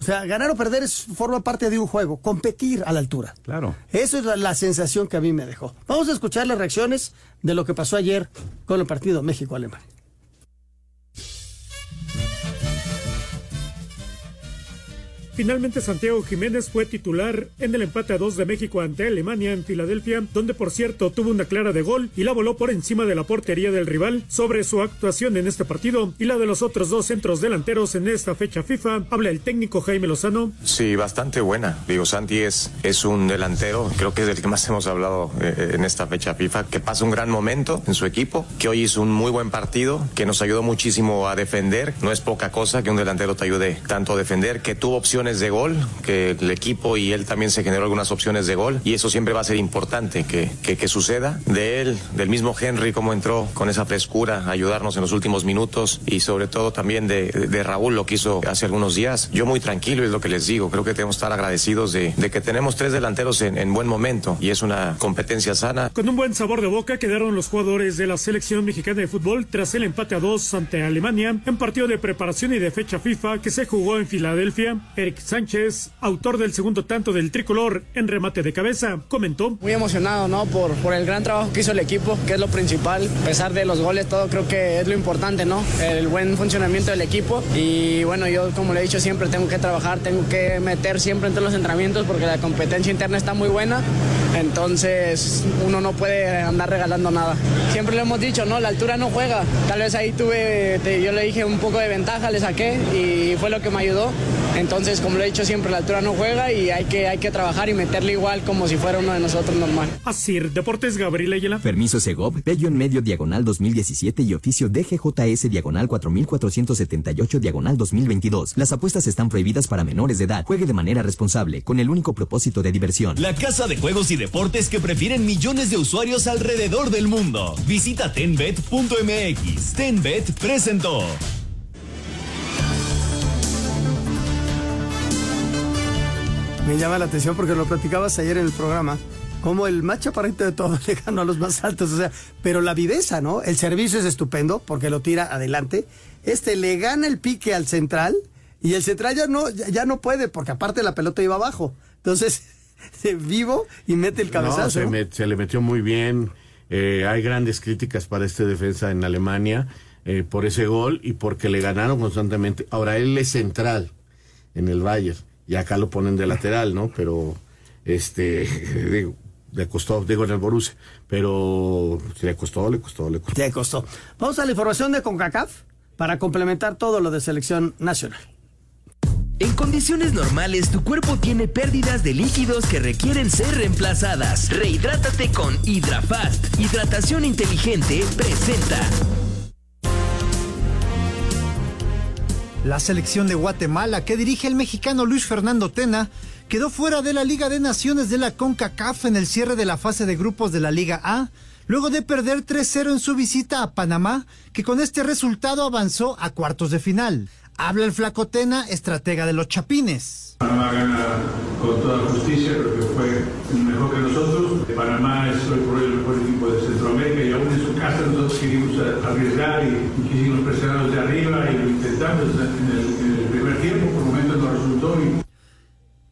O sea, ganar o perder es, forma parte de un juego, competir a la altura. Claro. Eso es la, la sensación que a mí me dejó. Vamos a escuchar las reacciones de lo que pasó ayer con el partido México-Alemania. Finalmente Santiago Jiménez fue titular en el empate a dos de México ante Alemania en Filadelfia, donde por cierto tuvo una clara de gol y la voló por encima de la portería del rival. Sobre su actuación en este partido y la de los otros dos centros delanteros en esta fecha FIFA, habla el técnico Jaime Lozano. Sí, bastante buena. Digo, Santi es, es un delantero, creo que es del que más hemos hablado eh, en esta fecha FIFA, que pasa un gran momento en su equipo, que hoy hizo un muy buen partido, que nos ayudó muchísimo a defender. No es poca cosa que un delantero te ayude tanto a defender, que tuvo opciones de gol, que el equipo y él también se generó algunas opciones de gol, y eso siempre va a ser importante que, que, que suceda. De él, del mismo Henry, cómo entró con esa frescura, ayudarnos en los últimos minutos, y sobre todo también de, de Raúl, lo que hizo hace algunos días. Yo muy tranquilo es lo que les digo, creo que tenemos que estar agradecidos de, de que tenemos tres delanteros en, en buen momento, y es una competencia sana. Con un buen sabor de boca quedaron los jugadores de la selección mexicana de fútbol tras el empate a dos ante Alemania en partido de preparación y de fecha FIFA que se jugó en Filadelfia. Eric Sánchez, autor del segundo tanto del tricolor en remate de cabeza, comentó. Muy emocionado, ¿no? Por, por el gran trabajo que hizo el equipo, que es lo principal. A pesar de los goles, todo creo que es lo importante, ¿no? El buen funcionamiento del equipo. Y bueno, yo como le he dicho siempre, tengo que trabajar, tengo que meter siempre entre los entrenamientos porque la competencia interna está muy buena. Entonces uno no puede andar regalando nada. Siempre le hemos dicho, no, la altura no juega. Tal vez ahí tuve, te- yo le dije un poco de ventaja, le saqué y fue lo que me ayudó. Entonces, como lo he dicho siempre, la altura no juega y hay que, hay que trabajar y meterle igual como si fuera uno de nosotros normal. Así, Deportes Gabriel Ayala. Permiso Segov, Bello en medio diagonal 2017 y oficio DGJS diagonal 4478 diagonal 2022. Las apuestas están prohibidas para menores de edad. Juegue de manera responsable, con el único propósito de diversión. La casa de juegos y deportes que prefieren millones de usuarios alrededor del mundo. Visita tenbet.mx. Tenbet presentó. Me llama la atención porque lo platicabas ayer en el programa. Como el más chaparrito de todos le ganó a los más altos, o sea, pero la viveza, ¿no? El servicio es estupendo porque lo tira adelante. Este le gana el pique al central y el central ya no, ya, ya no puede porque aparte la pelota iba abajo. Entonces, vivo y mete el cabezazo. No, se, le metió muy bien. Eh, hay grandes críticas para este defensa en Alemania eh, por ese gol y porque le ganaron constantemente. Ahora él es central en el Bayern y acá lo ponen de lateral, ¿no? Pero este digo, le costó, digo en el Borussia, pero le costó, le costó, le costó. Le costó. Vamos a la información de CONCACAF para complementar todo lo de selección nacional. En condiciones normales, tu cuerpo tiene pérdidas de líquidos que requieren ser reemplazadas. Rehidrátate con HidraFast. Hidratación inteligente presenta. La selección de Guatemala, que dirige el mexicano Luis Fernando Tena, quedó fuera de la Liga de Naciones de la CONCACAF en el cierre de la fase de grupos de la Liga A, luego de perder 3-0 en su visita a Panamá, que con este resultado avanzó a cuartos de final. Habla el flaco Tena, estratega de los Chapines. Panamá gana con toda justicia, creo que fue mejor que nosotros. Panamá es hoy por hoy el mejor equipo de Centroamérica y aún en su casa nosotros quisimos arriesgar y, y quisimos presionarlos de arriba y lo intentamos en el, en el primer tiempo, por momentos no resultó y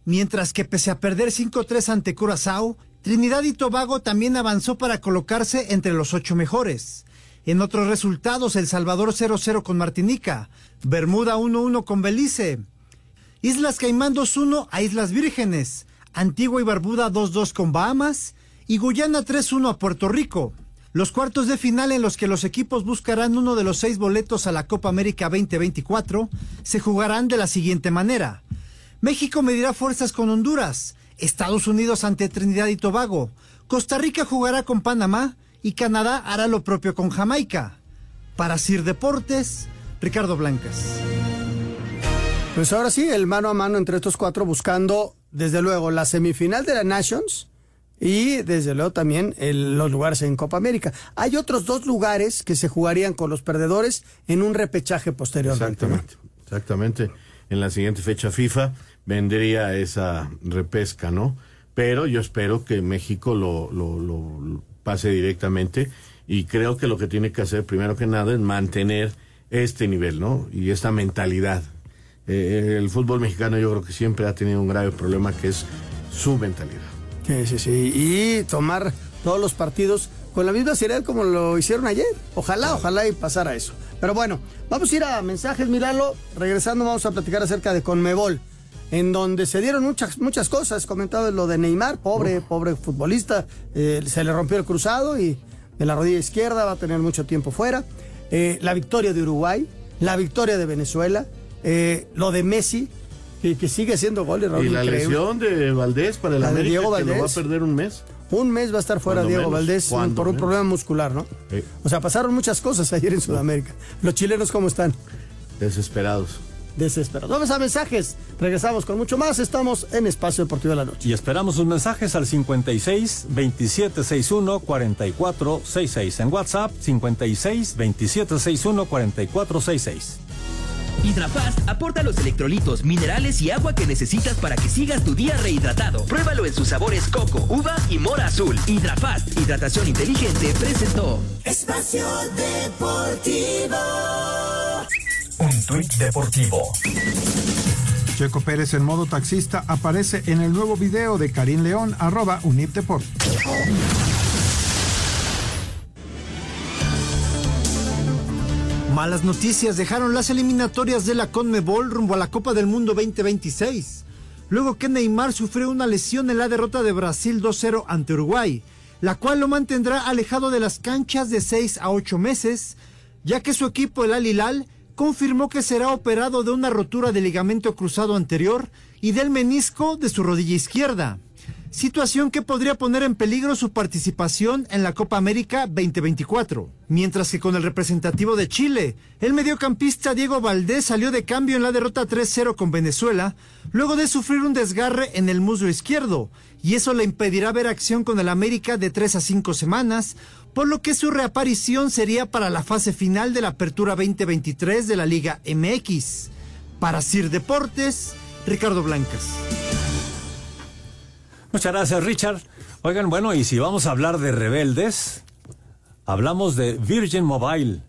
Mientras que pese a perder 5-3 ante Curazao, Trinidad y Tobago también avanzó para colocarse entre los ocho mejores. En otros resultados, El Salvador 0-0 con Martinica, Bermuda 1-1 con Belice, Islas Caimán 2-1 a Islas Vírgenes, Antigua y Barbuda 2-2 con Bahamas y Guyana 3-1 a Puerto Rico. Los cuartos de final en los que los equipos buscarán uno de los seis boletos a la Copa América 2024 se jugarán de la siguiente manera. México medirá fuerzas con Honduras, Estados Unidos ante Trinidad y Tobago, Costa Rica jugará con Panamá y Canadá hará lo propio con Jamaica. Para Sir Deportes, Ricardo Blancas. Pues ahora sí, el mano a mano entre estos cuatro buscando, desde luego, la semifinal de la Nations y desde luego también el- los lugares en Copa América. Hay otros dos lugares que se jugarían con los perdedores en un repechaje posteriormente. ¿no? Exactamente, exactamente. En la siguiente fecha FIFA vendría esa repesca, ¿no? Pero yo espero que México lo, lo, lo- lo pase directamente y creo que lo que tiene que hacer primero que nada es mantener este nivel, ¿no? Y esta mentalidad. Eh, el fútbol mexicano yo creo que siempre ha tenido un grave problema que es su mentalidad. Sí, sí, sí. Y tomar todos los partidos con la misma seriedad como lo hicieron ayer. Ojalá, ojalá y pasara eso. Pero bueno, vamos a ir a mensajes, Milalo. Regresando vamos a platicar acerca de Conmebol, en donde se dieron muchas, muchas cosas. Comentado lo de Neymar, pobre, pobre futbolista. eh, se le rompió el cruzado y de la rodilla izquierda va a tener mucho tiempo fuera. Eh, la victoria de Uruguay, la victoria de Venezuela, eh, lo de Messi, que, que sigue haciendo goles. Raúl, Y la increíble. lesión de Valdés para el La de América, que lo va a perder un mes. Un mes va a estar fuera Cuando Diego menos, Valdés por un problema muscular, ¿no? Sí. O sea, pasaron muchas cosas ayer en Sudamérica. Los chilenos, ¿cómo están? Desesperados. Desesperados. Vamos a mensajes. Regresamos con mucho más. Estamos en Espacio Deportivo de la Noche. Y esperamos sus mensajes al 56 2761 4466. En WhatsApp 56 2761 4466. HidraFast aporta los electrolitos, minerales y agua que necesitas para que sigas tu día rehidratado. Pruébalo en sus sabores coco, uva y mora azul. HidraFast, hidratación inteligente, presentó. Espacio Deportivo. Un tuit deportivo. Checo Pérez en modo taxista aparece en el nuevo video de Karim León, arroba Unip Deport. Malas noticias dejaron las eliminatorias de la CONMEBOL rumbo a la Copa del Mundo 2026. luego que Neymar sufrió una lesión en la derrota de Brasil 2-0 ante Uruguay, la cual lo mantendrá alejado de las canchas de 6 a 8 meses, ya que su equipo, el Al Hilal, confirmó que será operado de una rotura de ligamento cruzado anterior y del menisco de su rodilla izquierda situación que podría poner en peligro su participación en la Copa América 2024. Mientras que con el representativo de Chile, el mediocampista Diego Valdés salió de cambio en la derrota 3-0 con Venezuela, luego de sufrir un desgarre en el muslo izquierdo, y eso le impedirá ver acción con el América de 3 a 5 semanas, por lo que su reaparición sería para la fase final de la Apertura 2023 de la Liga MX. Para Sir Deportes, Ricardo Blancas. Muchas gracias, Richard. Oigan, bueno, y si vamos a hablar de rebeldes, hablamos de Virgin Mobile,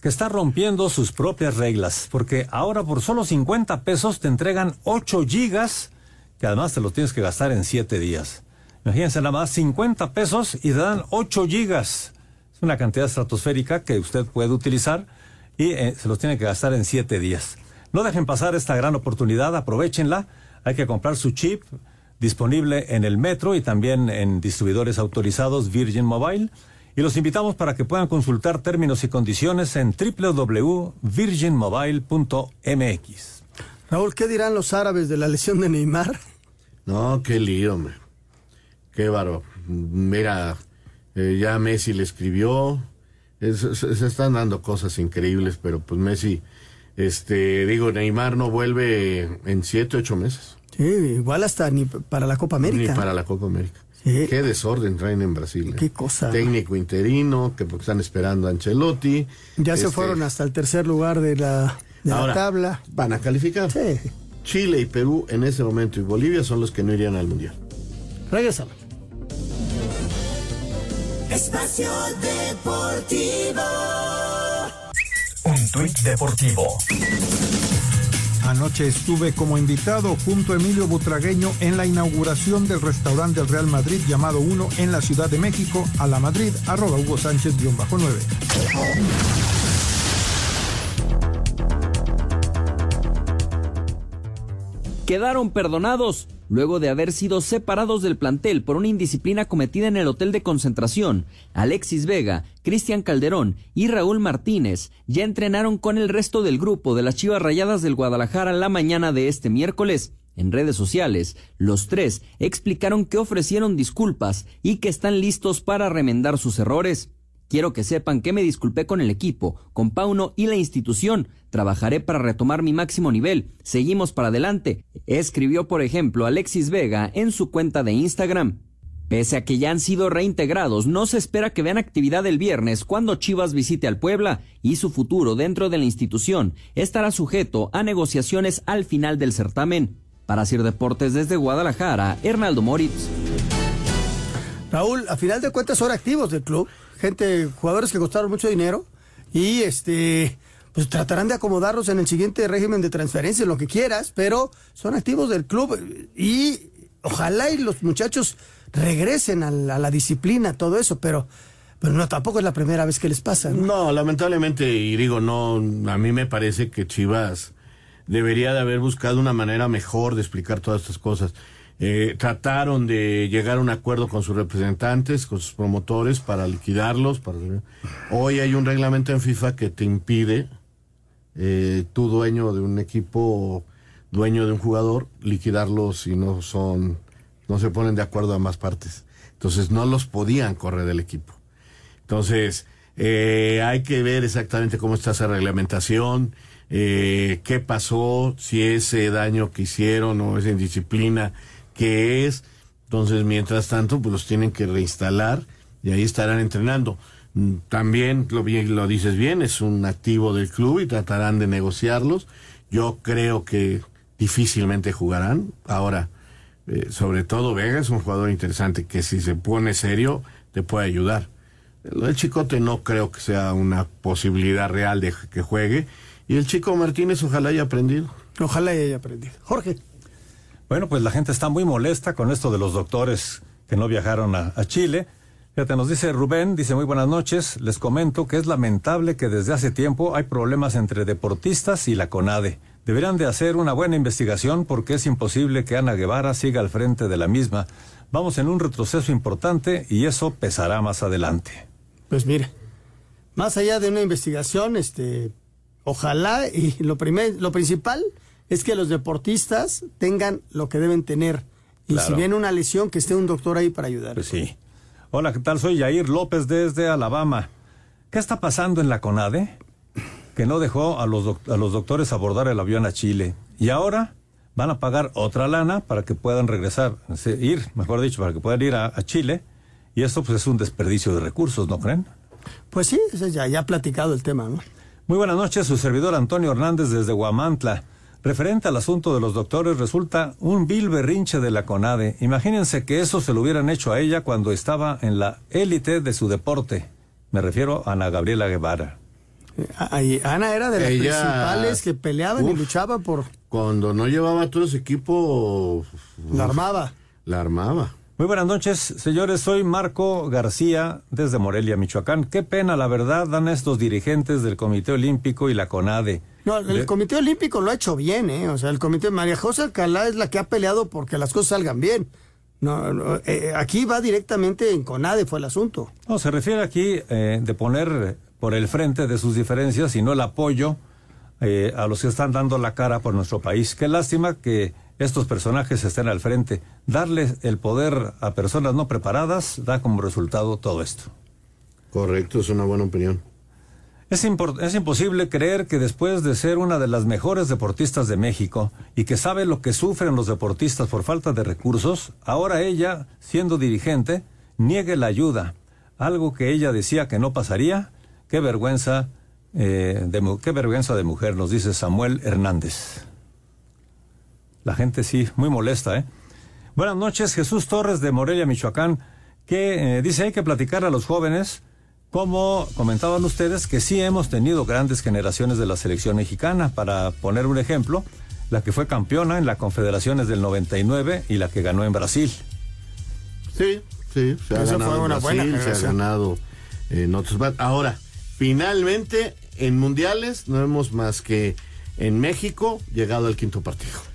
que está rompiendo sus propias reglas, porque ahora por solo 50 pesos te entregan 8 gigas, que además te lo tienes que gastar en 7 días. Imagínense nada más, 50 pesos y te dan 8 gigas. Es una cantidad estratosférica que usted puede utilizar y eh, se los tiene que gastar en 7 días. No dejen pasar esta gran oportunidad, aprovechenla. Hay que comprar su chip disponible en el metro y también en distribuidores autorizados Virgin Mobile. Y los invitamos para que puedan consultar términos y condiciones en www.virginmobile.mx. Raúl, ¿qué dirán los árabes de la lesión de Neymar? No, qué lío, hombre. Qué bárbaro. Mira, eh, ya Messi le escribió. se, están dando cosas increíbles, pero pues Messi, este, digo, Neymar no vuelve en siete, ocho meses. Sí, igual hasta ni para la Copa América. Ni para la Copa América. Qué desorden traen en Brasil. ¿eh? Qué cosa. Técnico interino, que porque están esperando a Ancelotti. Ya se este, fueron hasta el tercer lugar de la, tabla. Van a calificar. Sí. Chile y Perú en ese momento y Bolivia son los que no irían al Mundial. Regresamos. Espacio Deportivo. Un tuit deportivo. Anoche estuve como invitado junto a Emilio Butragueño en la inauguración del restaurante del Real Madrid llamado Uno en la Ciudad de México, a la Madrid, arroba Hugo Sánchez-9. Quedaron perdonados luego de haber sido separados del plantel por una indisciplina cometida en el hotel de concentración. Alexis Vega, Cristian Calderón y Raúl Martínez ya entrenaron con el resto del grupo de las Chivas Rayadas del Guadalajara la mañana de este miércoles. En redes sociales, los tres explicaron que ofrecieron disculpas y que están listos para remendar sus errores. Quiero que sepan que me disculpé con el equipo, con Pauno y la institución. Trabajaré para retomar mi máximo nivel. Seguimos para adelante. Escribió, por ejemplo, Alexis Vega en su cuenta de Instagram. Pese a que ya han sido reintegrados, no se espera que vean actividad el viernes cuando Chivas visite al Puebla y su futuro dentro de la institución estará sujeto a negociaciones al final del certamen. Para Sir Deportes desde Guadalajara, Hernaldo Moritz. Raúl, a final de cuentas son activos del club gente, jugadores que costaron mucho dinero y este pues tratarán de acomodarlos en el siguiente régimen de transferencia, lo que quieras, pero son activos del club y ojalá y los muchachos regresen a la, disciplina, todo eso, pero pero no, tampoco es la primera vez que les pasa. ¿no? lamentablemente, y digo, no, a mí me parece que Chivas debería de haber buscado una manera mejor de explicar todas estas cosas. Eh, trataron de llegar a un acuerdo con sus representantes, con sus promotores para liquidarlos. Para... Hoy hay un reglamento en FIFA que te impide, eh, tu dueño de un equipo, dueño de un jugador, liquidarlos si no son, no se ponen de acuerdo a más partes. Entonces no los podían correr del equipo. Entonces eh, hay que ver exactamente cómo está esa reglamentación. Eh, qué pasó, si ese daño que hicieron o esa indisciplina que es. Entonces, mientras tanto, pues los tienen que reinstalar y ahí estarán entrenando. Mm, también, lo, lo dices bien, es un activo del club y tratarán de negociarlos. Yo creo que difícilmente jugarán. Ahora, eh, sobre todo Vega es un jugador interesante que si se pone serio te puede ayudar. El Chicote no creo que sea una posibilidad real de que juegue. Y el chico Martínez ojalá haya aprendido. Ojalá haya aprendido. Jorge. Bueno, pues la gente está muy molesta con esto de los doctores que no viajaron a, Chile. Fíjate, nos dice Rubén, dice muy buenas noches, les comento que es lamentable que desde hace tiempo hay problemas entre deportistas y la CONADE. Deberían de hacer una buena investigación porque es imposible que Ana Guevara siga al frente de la misma. Vamos en un retroceso importante y eso pesará más adelante. Pues mira, más allá de una investigación, este, ojalá y lo, primer, lo principal es que los deportistas tengan lo que deben tener. Y si viene una lesión, que esté un doctor ahí para ayudar. Pues sí. Hola, ¿qué tal? Soy Yair López desde Alabama. ¿Qué está pasando en la CONADE? Que no dejó a los, a los doctores abordar el avión a Chile. Y ahora van a pagar otra lana para que puedan regresar, ir, mejor dicho, para que puedan ir a, Chile. Y esto pues es un desperdicio de recursos, ¿no creen? Pues sí, ya, ya ha platicado el tema, ¿no? Muy buenas noches, su servidor Antonio Hernández desde Guamantla. Referente al asunto de los doctores, resulta un vil berrinche de la CONADE. Imagínense que eso se lo hubieran hecho a ella cuando estaba en la élite de su deporte. Me refiero a Ana Gabriela Guevara. Ana era de las principales que peleaban y luchaban por... Cuando no llevaba todo ese equipo... La armaba. La armaba. Muy buenas noches, señores. Soy Marco García desde Morelia, Michoacán. Qué pena, la verdad, dan estos dirigentes del Comité Olímpico y la CONADE. No, el Comité Olímpico lo ha hecho bien, ¿eh? O sea, el Comité María José Alcalá es la que ha peleado porque las cosas salgan bien. No, eh, aquí va directamente en CONADE fue el asunto. No, se refiere aquí eh, de poner por el frente de sus diferencias y no el apoyo eh, a los que están dando la cara por nuestro país. Qué lástima que estos personajes estén al frente. Darles el poder a personas no preparadas da como resultado todo esto. Correcto, es una buena opinión. Es, es, imposible creer que después de ser una de las mejores deportistas de México y que sabe lo que sufren los deportistas por falta de recursos, ahora ella, siendo dirigente, niegue la ayuda, algo que ella decía que no pasaría. Qué vergüenza, eh, de, qué vergüenza de mujer, nos dice Samuel Hernández. La gente sí, muy molesta, ¿eh? Buenas noches, Jesús Torres de Morelia, Michoacán, que eh, dice hay que platicar a los jóvenes, como comentaban ustedes, que sí hemos tenido grandes generaciones de la selección mexicana. Para poner un ejemplo, la que fue campeona en la Confederaciones del 99 y la que ganó en Brasil. Sí, sí, se ha ganado en Brasil, se ha ganado en otros. Ahora, finalmente, en mundiales no hemos más que en México llegado al quinto partido.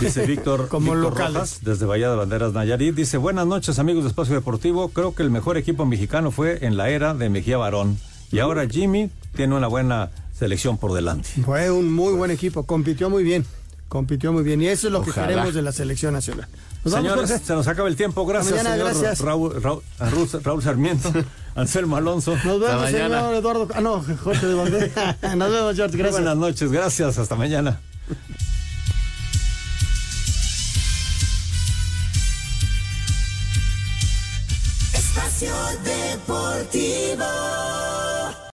Dice Víctor, Como Rojas, desde Bahía de Banderas, Nayarit. Dice, buenas noches amigos de Espacio Deportivo. Creo que el mejor equipo mexicano fue en la era de Mejía Barón. Y ahora Jimmy tiene una buena selección por delante. Fue un muy buen equipo, compitió muy bien. Compitió muy bien y eso es lo que queremos de la selección nacional. Señores, se nos acaba el tiempo. Gracias, señor Raúl, Raúl, Sarmiento, Anselmo Alonso. Nos vemos, señor Eduardo. Ah, no, Jorge de. Nos vemos, George. Gracias. buenas noches. Gracias. Hasta mañana. Espacio Deportivo.